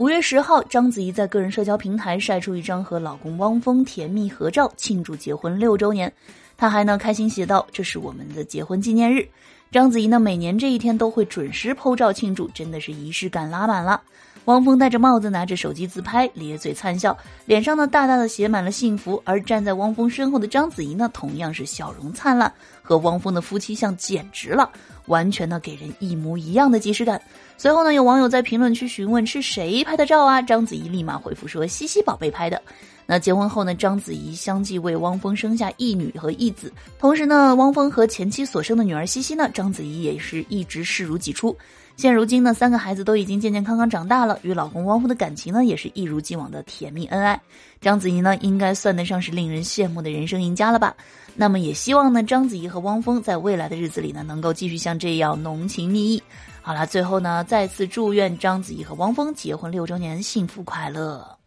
五月十号，章子怡在个人社交平台晒出一张和老公汪峰甜蜜合照，庆祝结婚六周年。她还呢开心写道：“这是我们的结婚纪念日。”章子怡呢每年这一天都会准时剖照庆祝，真的是仪式感拉满了。汪峰戴着帽子，拿着手机自拍，咧嘴灿笑，脸上呢大大的写满了幸福。而站在汪峰身后的章子怡呢，同样是笑容灿烂，和汪峰的夫妻相简直了，完全呢给人一模一样的即视感。随后呢，有网友在评论区询问是谁拍的照啊？章子怡立马回复说：“西西宝贝拍的。”那结婚后呢，章子怡相继为汪峰生下一女和一子，同时呢，汪峰和前妻所生的女儿西西呢，章子怡也是一直视如己出。现如今呢，三个孩子都已经健健康康长大了，与老公汪峰的感情呢，也是一如既往的甜蜜恩爱。章子怡呢，应该算得上是令人羡慕的人生赢家了吧？那么也希望呢，章子怡和汪峰在未来的日子里呢，能够继续像这样浓情蜜意。好了，最后呢，再次祝愿章子怡和汪峰结婚六周年幸福快乐。